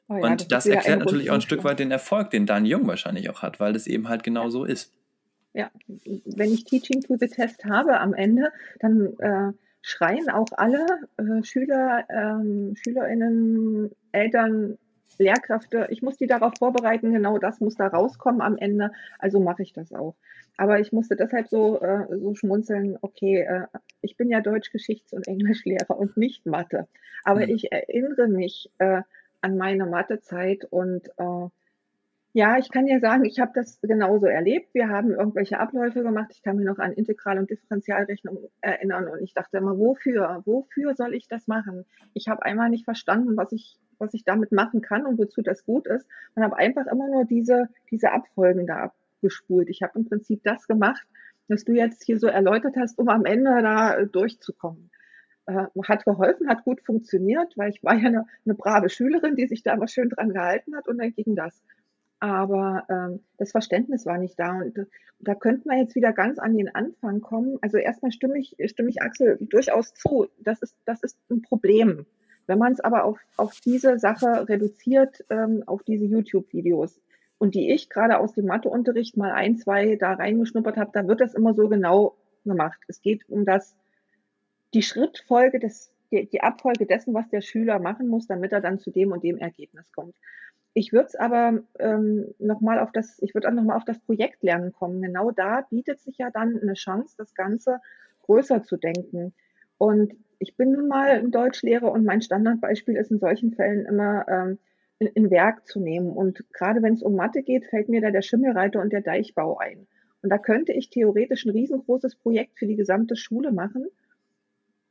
Oh ja, und das, das erklärt natürlich auch ein Stück weit den Erfolg, den Dan Jung wahrscheinlich auch hat, weil das eben halt genau so ist. Ja, wenn ich Teaching to the Test habe am Ende, dann äh, schreien auch alle äh, Schüler, ähm, SchülerInnen, Eltern, Lehrkräfte, ich muss die darauf vorbereiten, genau das muss da rauskommen am Ende, also mache ich das auch. Aber ich musste deshalb so, äh, so schmunzeln, okay, äh, ich bin ja Deutsch, Geschichts- und Englischlehrer und nicht Mathe. Aber mhm. ich erinnere mich äh, an meine Mathezeit und äh, ja, ich kann ja sagen, ich habe das genauso erlebt. Wir haben irgendwelche Abläufe gemacht. Ich kann mich noch an Integral- und Differentialrechnung erinnern und ich dachte immer, wofür? Wofür soll ich das machen? Ich habe einmal nicht verstanden, was ich, was ich damit machen kann und wozu das gut ist und habe einfach immer nur diese, diese Abfolgen da gespult. Ich habe im Prinzip das gemacht, was du jetzt hier so erläutert hast, um am Ende da äh, durchzukommen. Äh, hat geholfen, hat gut funktioniert, weil ich war ja eine, eine brave Schülerin, die sich da immer schön dran gehalten hat und dann ging das. Aber ähm, das Verständnis war nicht da. Und da könnten wir jetzt wieder ganz an den Anfang kommen. Also erstmal stimme ich, stimme ich Axel durchaus zu. Das ist, das ist ein Problem. Wenn man es aber auf, auf diese Sache reduziert, ähm, auf diese YouTube-Videos, und die ich gerade aus dem Matheunterricht mal ein, zwei da reingeschnuppert habe, da wird das immer so genau gemacht. Es geht um das, die Schrittfolge des, die, die Abfolge dessen, was der Schüler machen muss, damit er dann zu dem und dem Ergebnis kommt. Ich würde es aber ähm, nochmal auf das, ich würde auch nochmal auf das Projektlernen kommen. Genau da bietet sich ja dann eine Chance, das Ganze größer zu denken. Und ich bin nun mal ein Deutschlehrer und mein Standardbeispiel ist in solchen Fällen immer, ähm, in, in Werk zu nehmen. Und gerade wenn es um Mathe geht, fällt mir da der Schimmelreiter und der Deichbau ein. Und da könnte ich theoretisch ein riesengroßes Projekt für die gesamte Schule machen.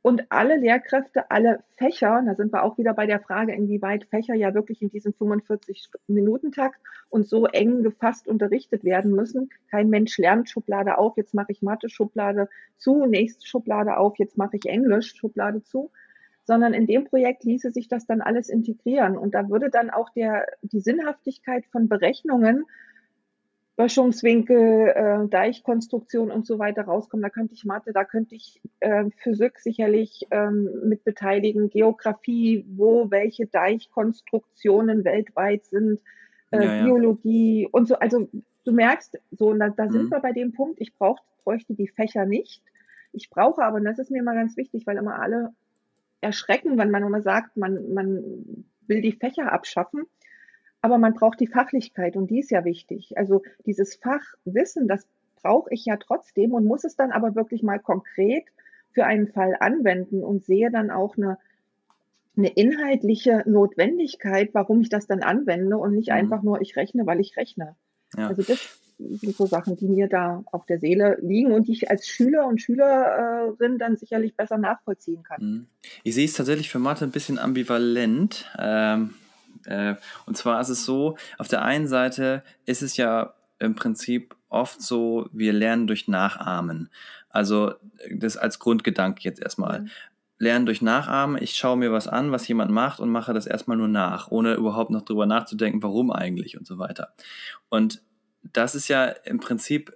Und alle Lehrkräfte, alle Fächer, da sind wir auch wieder bei der Frage, inwieweit Fächer ja wirklich in diesem 45-Minuten-Takt und so eng gefasst unterrichtet werden müssen. Kein Mensch lernt Schublade auf, jetzt mache ich Mathe, Schublade zu, nächste Schublade auf, jetzt mache ich Englisch, Schublade zu, sondern in dem Projekt ließe sich das dann alles integrieren. Und da würde dann auch der, die Sinnhaftigkeit von Berechnungen, Böschungswinkel, äh, Deichkonstruktion und so weiter rauskommen. Da könnte ich Mathe, da könnte ich äh, Physik sicherlich ähm, mit beteiligen, Geografie, wo welche Deichkonstruktionen weltweit sind, äh, ja, ja. Biologie und so. Also du merkst, so, da, da mhm. sind wir bei dem Punkt, ich brauch, bräuchte die Fächer nicht. Ich brauche aber, und das ist mir immer ganz wichtig, weil immer alle erschrecken, wenn man immer sagt, man, man will die Fächer abschaffen. Aber man braucht die Fachlichkeit und die ist ja wichtig. Also dieses Fachwissen, das brauche ich ja trotzdem und muss es dann aber wirklich mal konkret für einen Fall anwenden und sehe dann auch eine, eine inhaltliche Notwendigkeit, warum ich das dann anwende und nicht mhm. einfach nur, ich rechne, weil ich rechne. Ja. Also das sind so Sachen, die mir da auf der Seele liegen und die ich als Schüler und Schülerin dann sicherlich besser nachvollziehen kann. Mhm. Ich sehe es tatsächlich für Mathe ein bisschen ambivalent. Ähm, äh, und zwar ist es so, auf der einen Seite ist es ja im Prinzip oft so, wir lernen durch Nachahmen. Also das als Grundgedanke jetzt erstmal. Mhm. Lernen durch Nachahmen, ich schaue mir was an, was jemand macht und mache das erstmal nur nach, ohne überhaupt noch drüber nachzudenken, warum eigentlich und so weiter. Und das ist ja im Prinzip,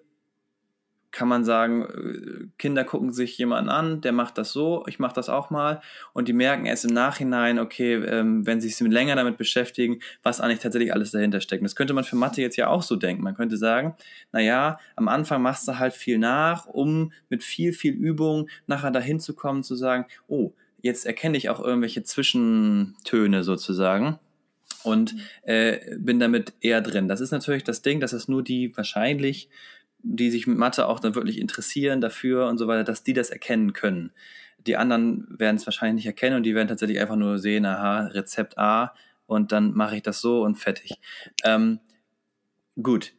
kann man sagen, äh, Kinder gucken sich jemanden an, der macht das so, ich mache das auch mal und die merken erst im Nachhinein, okay, ähm, wenn sie sich länger damit beschäftigen, was eigentlich tatsächlich alles dahinter steckt. Das könnte man für Mathe jetzt ja auch so denken. Man könnte sagen, naja, am Anfang machst du halt viel nach, um mit viel, viel Übung nachher dahin zu kommen, zu sagen, oh, jetzt erkenne ich auch irgendwelche Zwischentöne sozusagen und äh, bin damit eher drin. Das ist natürlich das Ding, dass es nur die wahrscheinlich, die sich mit Mathe auch dann wirklich interessieren dafür und so weiter, dass die das erkennen können. Die anderen werden es wahrscheinlich nicht erkennen und die werden tatsächlich einfach nur sehen, aha, Rezept A und dann mache ich das so und fertig. Ähm, gut.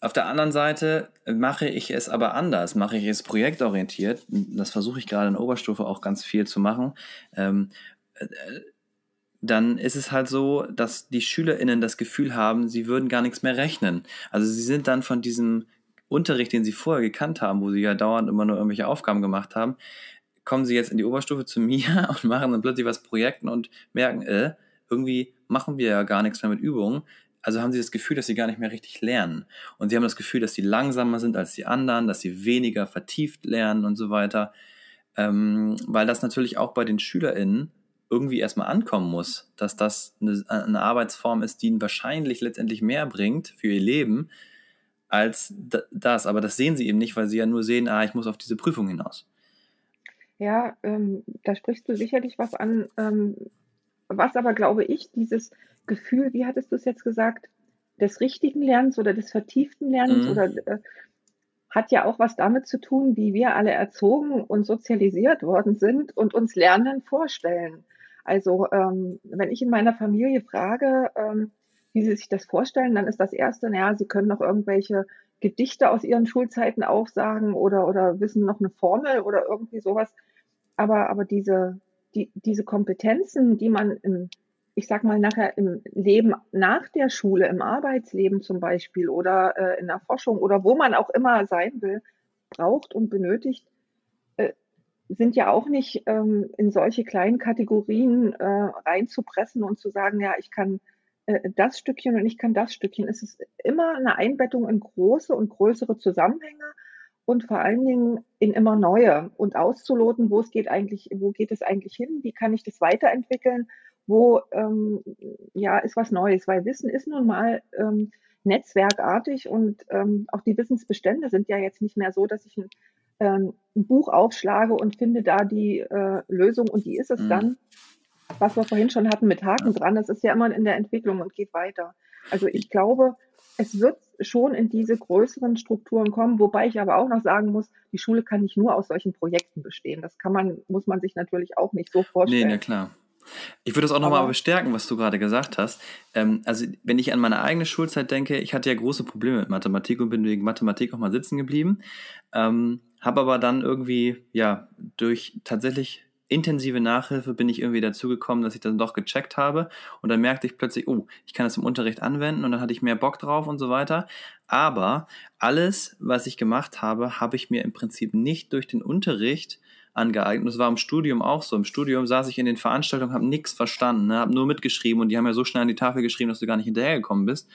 auf der anderen Seite mache ich es aber anders, mache ich es projektorientiert. Das versuche ich gerade in Oberstufe auch ganz viel zu machen. Ähm, äh, dann ist es halt so, dass die SchülerInnen das Gefühl haben, sie würden gar nichts mehr rechnen. Also sie sind dann von diesem Unterricht, den sie vorher gekannt haben, wo sie ja dauernd immer nur irgendwelche Aufgaben gemacht haben, kommen sie jetzt in die Oberstufe zu mir und machen dann plötzlich was Projekten und merken, äh, irgendwie machen wir ja gar nichts mehr mit Übungen. Also haben sie das Gefühl, dass sie gar nicht mehr richtig lernen. Und sie haben das Gefühl, dass sie langsamer sind als die anderen, dass sie weniger vertieft lernen und so weiter. Ähm, weil das natürlich auch bei den SchülerInnen irgendwie erstmal ankommen muss, dass das eine, eine, Arbeitsform ist, die ihnen wahrscheinlich letztendlich mehr bringt für ihr Leben als das. Aber das sehen sie eben nicht, weil sie ja nur sehen, ah, ich muss auf diese Prüfung hinaus. Ja, ähm, da sprichst du sicherlich was an. Ähm, was aber, glaube ich, dieses Gefühl, wie hattest du es jetzt gesagt, des richtigen Lernens oder des vertieften Lernens mhm. oder äh, hat ja auch was damit zu tun, wie wir alle erzogen und sozialisiert worden sind und uns Lernen vorstellen. Also ähm, wenn ich in meiner Familie frage, ähm, wie sie sich das vorstellen, dann ist das Erste, naja, sie können noch irgendwelche Gedichte aus ihren Schulzeiten aufsagen oder, oder wissen noch eine Formel oder irgendwie sowas. Aber, aber diese, die, diese Kompetenzen, die man im, ich sag mal, nachher im Leben nach der Schule, im Arbeitsleben zum Beispiel oder äh, in der Forschung oder wo man auch immer sein will, braucht und benötigt, sind ja auch nicht ähm, in solche kleinen Kategorien äh, reinzupressen und zu sagen, ja, ich kann äh, das Stückchen und ich kann das Stückchen. Es ist immer eine Einbettung in große und größere Zusammenhänge und vor allen Dingen in immer neue und auszuloten, wo es geht eigentlich, wo geht es eigentlich hin, wie kann ich das weiterentwickeln, wo ähm, ja ist was Neues, weil Wissen ist nun mal ähm, netzwerkartig und ähm, auch die Wissensbestände sind ja jetzt nicht mehr so, dass ich ein ähm, ein Buch aufschlage und finde da die äh, Lösung und die ist es mhm. dann. Was wir vorhin schon hatten mit Haken dran, das ist ja immer in der Entwicklung und geht weiter. Also ich glaube, es wird schon in diese größeren Strukturen kommen, wobei ich aber auch noch sagen muss, die Schule kann nicht nur aus solchen Projekten bestehen. Das kann man, muss man sich natürlich auch nicht so vorstellen. Nee, na klar. Ich würde es auch nochmal bestärken, was du gerade gesagt hast. Ähm, also, wenn ich an meine eigene Schulzeit denke, ich hatte ja große Probleme mit Mathematik und bin wegen Mathematik auch mal sitzen geblieben. Ähm, habe aber dann irgendwie, ja, durch tatsächlich intensive Nachhilfe bin ich irgendwie dazu gekommen, dass ich das doch gecheckt habe. Und dann merkte ich plötzlich, oh, ich kann das im Unterricht anwenden und dann hatte ich mehr Bock drauf und so weiter. Aber alles, was ich gemacht habe, habe ich mir im Prinzip nicht durch den Unterricht angeeignet. Das war im Studium auch so. Im Studium saß ich in den Veranstaltungen, habe nichts verstanden, ne? habe nur mitgeschrieben und die haben ja so schnell an die Tafel geschrieben, dass du gar nicht hinterhergekommen bist,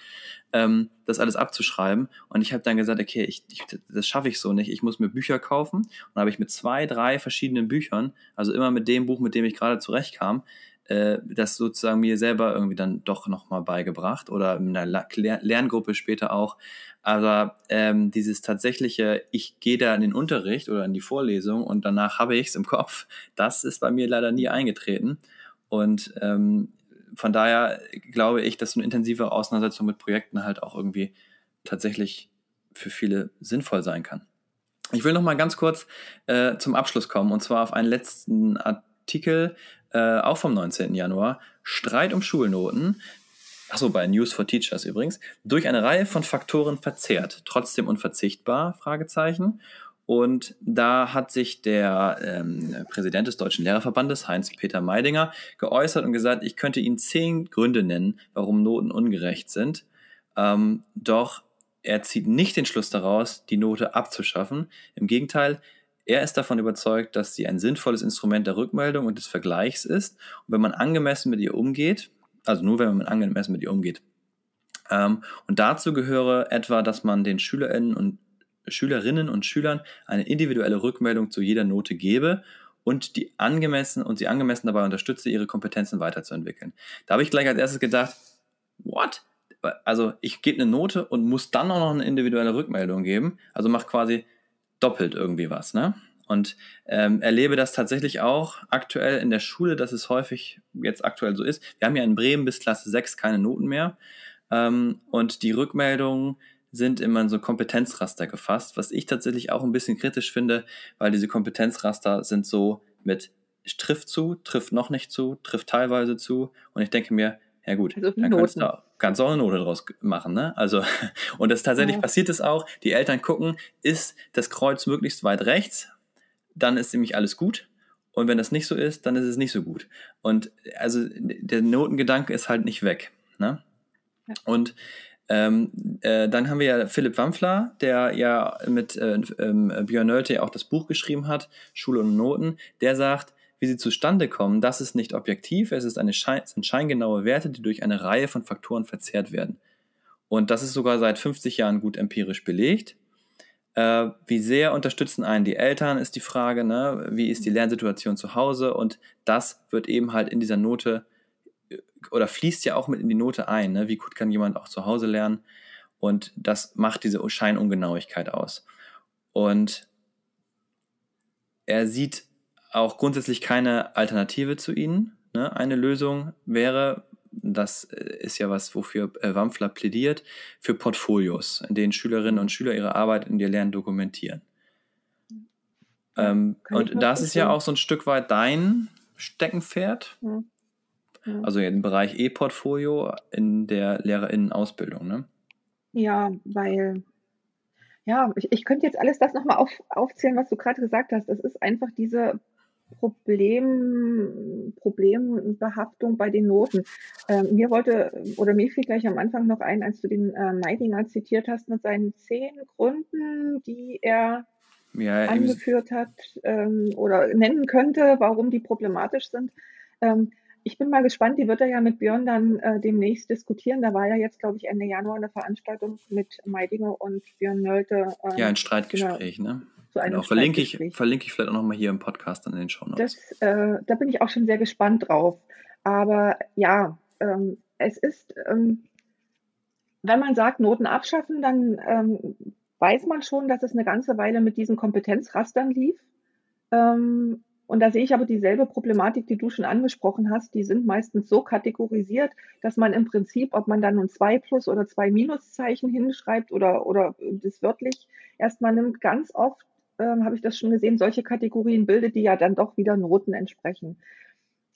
ähm, das alles abzuschreiben. Und ich habe dann gesagt, okay, ich, ich, das schaffe ich so nicht. Ich muss mir Bücher kaufen. Und dann habe ich mit zwei, drei verschiedenen Büchern, also immer mit dem Buch, mit dem ich gerade zurechtkam, äh, das sozusagen mir selber irgendwie dann doch nochmal beigebracht oder in einer Lerngruppe später auch. Aber ähm, dieses tatsächliche, ich gehe da in den Unterricht oder in die Vorlesung und danach habe ich es im Kopf, das ist bei mir leider nie eingetreten. Und ähm, von daher glaube ich, dass eine intensive Auseinandersetzung mit Projekten halt auch irgendwie tatsächlich für viele sinnvoll sein kann. Ich will noch mal ganz kurz äh, zum Abschluss kommen und zwar auf einen letzten Artikel, äh, auch vom 19. Januar. Streit um Schulnoten achso, bei News for Teachers übrigens, durch eine Reihe von Faktoren verzerrt, trotzdem unverzichtbar, Fragezeichen. Und da hat sich der ähm, Präsident des Deutschen Lehrerverbandes, Heinz-Peter Meidinger, geäußert und gesagt, ich könnte Ihnen zehn Gründe nennen, warum Noten ungerecht sind. Ähm, doch er zieht nicht den Schluss daraus, die Note abzuschaffen. Im Gegenteil, er ist davon überzeugt, dass sie ein sinnvolles Instrument der Rückmeldung und des Vergleichs ist. Und wenn man angemessen mit ihr umgeht, also nur wenn man angemessen mit ihr umgeht. Ähm, und dazu gehöre etwa, dass man den Schülerinnen und Schülerinnen und Schülern eine individuelle Rückmeldung zu jeder Note gebe und die angemessen und sie angemessen dabei unterstütze, ihre Kompetenzen weiterzuentwickeln. Da habe ich gleich als erstes gedacht, what? Also ich gebe eine Note und muss dann auch noch eine individuelle Rückmeldung geben. Also macht quasi doppelt irgendwie was, ne? Und ähm, erlebe das tatsächlich auch aktuell in der Schule, dass es häufig jetzt aktuell so ist. Wir haben ja in Bremen bis Klasse 6 keine Noten mehr. Ähm, und die Rückmeldungen sind immer in so Kompetenzraster gefasst, was ich tatsächlich auch ein bisschen kritisch finde, weil diese Kompetenzraster sind so mit trifft zu, trifft noch nicht zu, trifft teilweise zu. Und ich denke mir, Ja gut, Also dann kannst du, kannst du auch eine Note draus machen, ne? Also, und das tatsächlich Ja. passiert es auch, die Eltern gucken, ist das Kreuz möglichst weit rechts, dann ist nämlich alles gut. Und wenn das nicht so ist, dann ist es nicht so gut. Und also der Notengedanke ist halt nicht weg. Ne? Ja. Und ähm, äh, dann haben wir ja Philipp Wampfler, der ja mit äh, ähm, Björn Nölte auch das Buch geschrieben hat, Schule und Noten. Der sagt, wie sie zustande kommen, das ist nicht objektiv, es ist eine Schein, es sind scheingenaue Werte, die durch eine Reihe von Faktoren verzerrt werden. Und das ist sogar seit 50 Jahren gut empirisch belegt. Äh, wie sehr unterstützen einen die Eltern, ist die Frage. Ne? Wie ist die Lernsituation zu Hause? Und das wird eben halt in dieser Note äh, oder fließt ja auch mit in die Note ein. Ne? Wie gut kann jemand auch zu Hause lernen? Und das macht diese Scheinungenauigkeit aus. Und er sieht auch grundsätzlich keine Alternative zu ihnen. Ne? Eine Lösung wäre, das ist ja was, wofür äh, Wampfler plädiert, für Portfolios, in denen Schülerinnen und Schüler ihre Arbeit in ihr Lernen dokumentieren. Ähm, und das ist ja auch so ein Stück weit dein Steckenpferd, Ja. Ja. also im Bereich E-Portfolio in der Lehrerinnenausbildung. Ne? Ja, weil, ja, ich, ich könnte jetzt alles das nochmal auf, aufzählen, was du gerade gesagt hast. Es ist einfach diese Problem, Problembehaftung bei den Noten. Ähm, mir wollte, oder mir fiel gleich am Anfang noch ein, als du den äh, Meidinger zitiert hast mit seinen zehn Gründen, die er Ja, angeführt hat ähm, oder nennen könnte, warum die problematisch sind. Ähm, ich bin mal gespannt, die wird er ja mit Björn dann äh, demnächst diskutieren. Da war ja jetzt, glaube ich, Ende Januar eine Veranstaltung mit Meidinger und Björn Nölte. ähm, ja, ein Streitgespräch. Ne? Zu einem Genau, verlinke ich, verlinke ich vielleicht auch nochmal hier im Podcast in den Show Notes. Das, äh, da bin ich auch schon sehr gespannt drauf. Aber ja, ähm, es ist, ähm, wenn man sagt, Noten abschaffen, dann ähm, weiß man schon, dass es eine ganze Weile mit diesen Kompetenzrastern lief. Ähm, und da sehe ich aber dieselbe Problematik, die du schon angesprochen hast. Die sind meistens so kategorisiert, dass man im Prinzip, ob man dann nun zwei Plus- oder zwei Minuszeichen hinschreibt oder, oder das wörtlich erstmal nimmt, ganz oft ähm, habe ich das schon gesehen, solche Kategorien bildet, die ja dann doch wieder Noten entsprechen.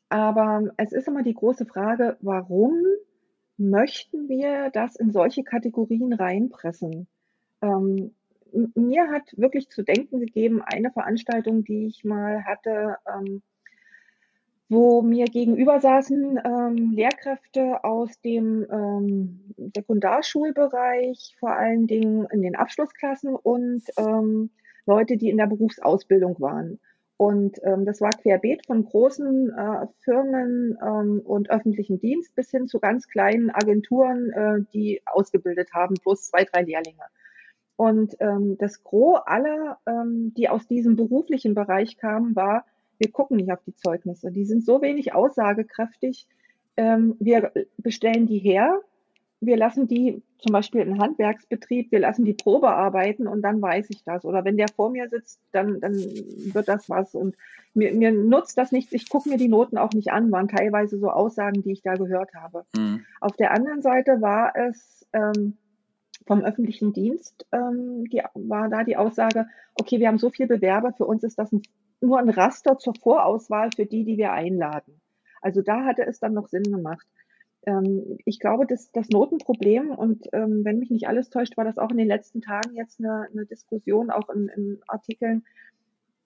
Aber es ist immer die große Frage, warum möchten wir das in solche Kategorien reinpressen? Ähm, mir hat wirklich zu denken gegeben eine Veranstaltung, die ich mal hatte, ähm, wo mir gegenüber saßen ähm, Lehrkräfte aus dem ähm, Sekundarschulbereich, vor allen Dingen in den Abschlussklassen und ähm, Leute, die in der Berufsausbildung waren. Und ähm, das war querbeet von großen äh, Firmen ähm, und öffentlichen Dienst bis hin zu ganz kleinen Agenturen, äh, die ausgebildet haben, plus zwei, drei Lehrlinge. Und ähm, das Gros aller, ähm, die aus diesem beruflichen Bereich kamen, war, wir gucken nicht auf die Zeugnisse. Die sind so wenig aussagekräftig. Ähm, wir bestellen die her, wir lassen die zum Beispiel im Handwerksbetrieb, wir lassen die Probe arbeiten und dann weiß ich das. Oder wenn der vor mir sitzt, dann, dann wird das was. Und mir, mir nutzt das nichts. Ich gucke mir die Noten auch nicht an, waren teilweise so Aussagen, die ich da gehört habe. Mhm. Auf der anderen Seite war es ähm, vom öffentlichen Dienst, ähm, die, war da die Aussage, okay, wir haben so viele Bewerber, für uns ist das ein, nur ein Raster zur Vorauswahl für die, die wir einladen. Also da hatte es dann noch Sinn gemacht. Ähm, ich glaube, dass das Notenproblem, und ähm, wenn mich nicht alles täuscht, war das auch in den letzten Tagen jetzt eine, eine Diskussion, auch in, in Artikeln,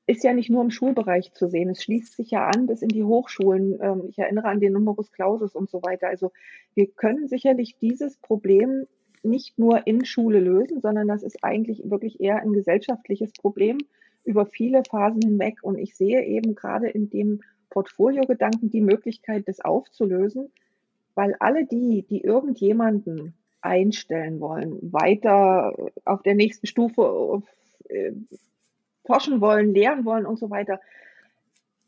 ist ja nicht nur im Schulbereich zu sehen. Es schließt sich ja an bis in die Hochschulen. Ähm, ich erinnere an den Numerus Clausus und so weiter. Also wir können sicherlich dieses Problem nicht nur in Schule lösen, sondern das ist eigentlich wirklich eher ein gesellschaftliches Problem über viele Phasen hinweg. Und ich sehe eben gerade in dem Portfolio-Gedanken die Möglichkeit, das aufzulösen, weil alle die, die irgendjemanden einstellen wollen, weiter auf der nächsten Stufe äh, forschen wollen, lehren wollen und so weiter,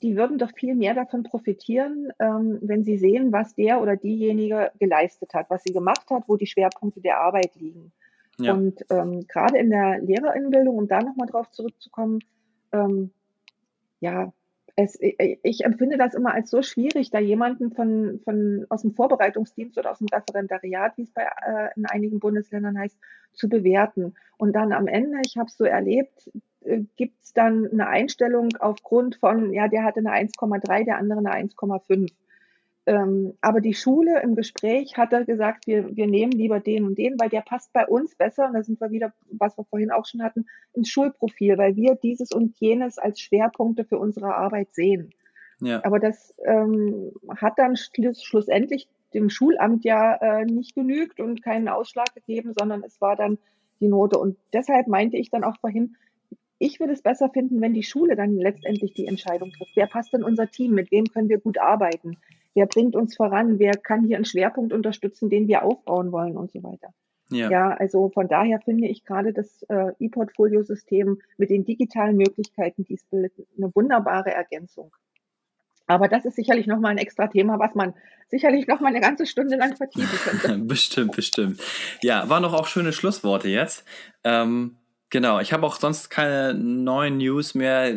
die würden doch viel mehr davon profitieren, ähm, wenn sie sehen, was der oder diejenige geleistet hat, was sie gemacht hat, wo die Schwerpunkte der Arbeit liegen. Ja. Und ähm, gerade in der Lehrerinnenbildung, um da nochmal drauf zurückzukommen, ähm, ja, es, ich, empfinde das immer als so schwierig, da jemanden von, von aus dem Vorbereitungsdienst oder aus dem Referendariat, wie es bei äh, in einigen Bundesländern heißt, zu bewerten. Und dann am Ende, ich habe es so erlebt, äh, gibt es dann eine Einstellung aufgrund von, ja, der hatte eine 1,3, der andere eine 1,5. Ähm, aber die Schule im Gespräch hat er gesagt, wir, wir nehmen lieber den und den, weil der passt bei uns besser, und da sind wir wieder, was wir vorhin auch schon hatten, ins Schulprofil, weil wir dieses und jenes als Schwerpunkte für unsere Arbeit sehen. Ja. Aber das ähm, hat dann schluss, schlussendlich dem Schulamt ja äh, nicht genügt und keinen Ausschlag gegeben, sondern es war dann die Note. Und deshalb meinte ich dann auch vorhin, ich würde es besser finden, wenn die Schule dann letztendlich die Entscheidung trifft. Wer passt in unser Team? Mit wem können wir gut arbeiten? Wer bringt uns voran? Wer kann hier einen Schwerpunkt unterstützen, den wir aufbauen wollen und so weiter? Ja, ja also von daher finde ich gerade das äh, E-Portfolio-System mit den digitalen Möglichkeiten, dies bildet eine wunderbare Ergänzung. Aber das ist sicherlich nochmal ein extra Thema, was man sicherlich nochmal eine ganze Stunde lang vertiefen könnte. bestimmt, bestimmt. Ja, waren doch auch schöne Schlussworte jetzt. Ähm, genau, ich habe auch sonst keine neuen News mehr.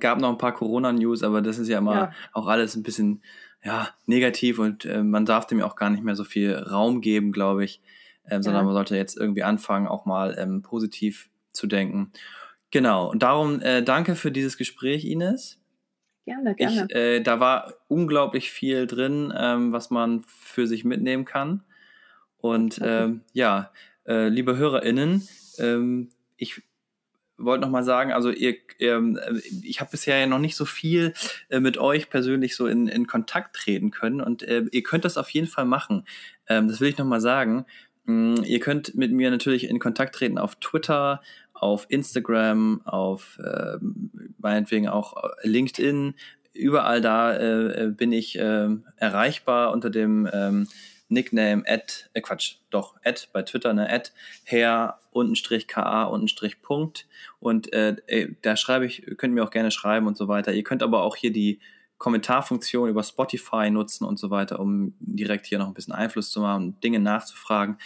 Gab noch ein paar Corona-News, aber das ist ja immer ja. auch alles ein bisschen ja, negativ und äh, man darf dem ja auch gar nicht mehr so viel Raum geben, glaube ich. Ähm, sondern man sollte jetzt irgendwie anfangen, auch mal ähm, positiv zu denken. Genau, und darum äh, danke für dieses Gespräch, Ines. Gerne, gerne. Ich, äh, da war unglaublich viel drin, ähm, was man für sich mitnehmen kann. Und okay. ähm, ja, äh, liebe HörerInnen, ähm, ich wollte noch mal sagen, also ihr, ähm, ich habe bisher ja noch nicht so viel äh, mit euch persönlich so in, in Kontakt treten können und äh, ihr könnt das auf jeden Fall machen. Ähm, das will ich noch mal sagen. Mm, ihr könnt mit mir natürlich in Kontakt treten auf Twitter, auf Instagram, auf äh, meinetwegen auch LinkedIn. Überall da äh, bin ich äh, erreichbar unter dem ähm, Nickname at, äh Quatsch, doch, at bei Twitter, ne, at her untenstrich ka untenstrich Punkt. Und äh, äh, da schreibe ich, könnt mir auch gerne schreiben und so weiter. Ihr könnt aber auch hier die Kommentarfunktion über Spotify nutzen und so weiter, um direkt hier noch ein bisschen Einfluss zu machen, Dinge nachzufragen.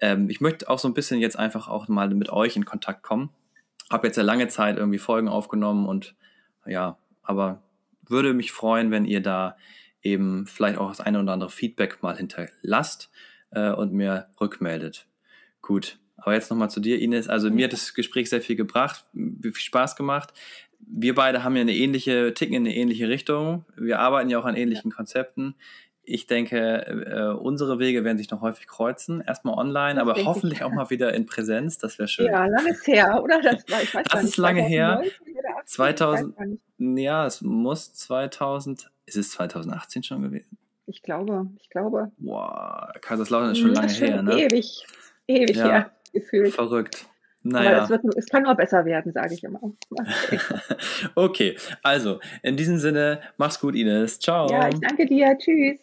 Ähm, ich möchte auch so ein bisschen jetzt einfach auch mal mit euch in Kontakt kommen. Habe jetzt ja lange Zeit irgendwie Folgen aufgenommen und ja, aber würde mich freuen, wenn ihr da eben vielleicht auch das eine oder andere Feedback mal hinterlasst äh, und mir rückmeldet. Gut, aber jetzt nochmal zu dir, Ines. Also mir hat das Gespräch sehr viel gebracht, viel Spaß gemacht. Wir beide haben ja eine ähnliche, ticken in eine ähnliche Richtung. Wir arbeiten ja auch an ähnlichen Konzepten. Ich denke, äh, unsere Wege werden sich noch häufig kreuzen. Erstmal online, das aber hoffentlich ich. auch mal wieder in Präsenz. Das wäre schön. Ja, lange ist her, oder? Das, war, ich weiß das ist lange her. 2000, ja, es muss 2000, ist es 2018 schon gewesen? Ich glaube, ich glaube. Boah, Kaiserslautern ist schon lange schon her, ne? Ewig, ewig ja, her, gefühlt. Verrückt. Naja. es, wird, es kann nur besser werden, sage ich immer. okay, also in diesem Sinne, mach's gut, Ines. Ciao. Ja, ich danke dir. Tschüss.